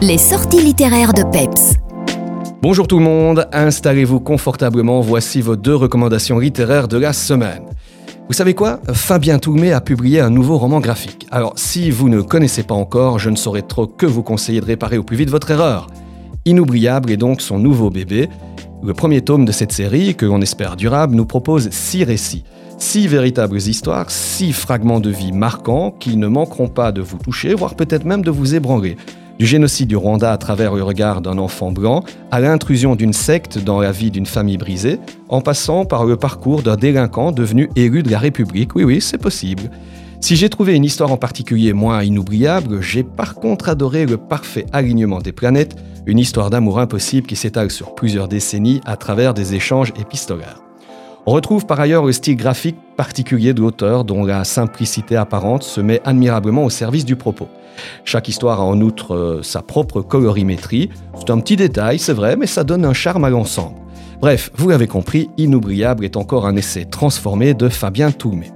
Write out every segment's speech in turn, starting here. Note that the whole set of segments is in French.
Les sorties littéraires de Peps. Bonjour tout le monde, installez-vous confortablement, voici vos deux recommandations littéraires de la semaine. Vous savez quoi? Fabien Toulmé a publié un nouveau roman graphique. Alors si vous ne connaissez pas encore, je ne saurais trop que vous conseiller de réparer au plus vite votre erreur. Inoubliable est donc son nouveau bébé. Le premier tome de cette série, que l'on espère durable, nous propose six récits. Six véritables histoires, six fragments de vie marquants qui ne manqueront pas de vous toucher, voire peut-être même de vous ébranler. Du génocide du Rwanda à travers le regard d'un enfant blanc, à l'intrusion d'une secte dans la vie d'une famille brisée, en passant par le parcours d'un délinquant devenu élu de la République. Oui, oui, c'est possible. Si j'ai trouvé une histoire en particulier moins inoubliable, j'ai par contre adoré le parfait alignement des planètes, une histoire d'amour impossible qui s'étale sur plusieurs décennies à travers des échanges épistolaires. On retrouve par ailleurs le style graphique particulier de l'auteur dont la simplicité apparente se met admirablement au service du propos. Chaque histoire a en outre euh, sa propre colorimétrie. C'est un petit détail, c'est vrai, mais ça donne un charme à l'ensemble. Bref, vous l'avez compris, Inoubliable est encore un essai transformé de Fabien Toulmé.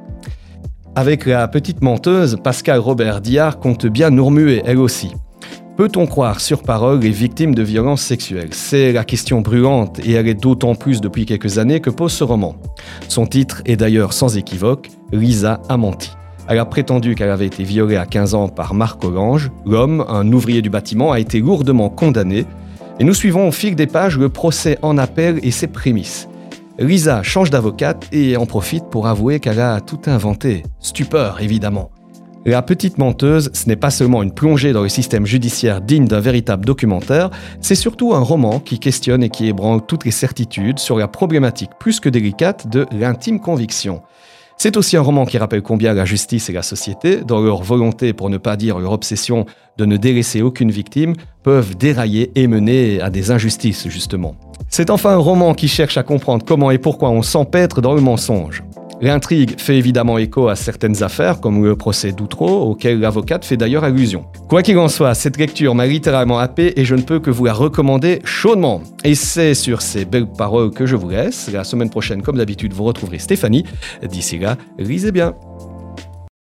Avec la petite menteuse, Pascal Robert Diard compte bien nous remuer, elle aussi. Peut-on croire sur parole les victimes de violences sexuelles? C'est la question brûlante et elle est d'autant plus depuis quelques années que pose ce roman. Son titre est d'ailleurs sans équivoque, Lisa a menti. Elle a prétendu qu'elle avait été violée à 15 ans par Marc Orange. L'homme, un ouvrier du bâtiment, a été lourdement condamné. Et nous suivons au fil des pages le procès en appel et ses prémices. Lisa change d'avocate et en profite pour avouer qu'elle a tout inventé. Stupeur, évidemment. La petite menteuse, ce n'est pas seulement une plongée dans le système judiciaire digne d'un véritable documentaire, c'est surtout un roman qui questionne et qui ébranle toutes les certitudes sur la problématique plus que délicate de l'intime conviction. C'est aussi un roman qui rappelle combien la justice et la société, dans leur volonté, pour ne pas dire leur obsession, de ne délaisser aucune victime, peuvent dérailler et mener à des injustices, justement. C'est enfin un roman qui cherche à comprendre comment et pourquoi on s'empêtre dans le mensonge. L'intrigue fait évidemment écho à certaines affaires, comme le procès d'Outreau, auquel l'avocate fait d'ailleurs allusion. Quoi qu'il en soit, cette lecture m'a littéralement happé et je ne peux que vous la recommander chaudement. Et c'est sur ces belles paroles que je vous laisse. La semaine prochaine, comme d'habitude, vous retrouverez Stéphanie. D'ici là, lisez bien.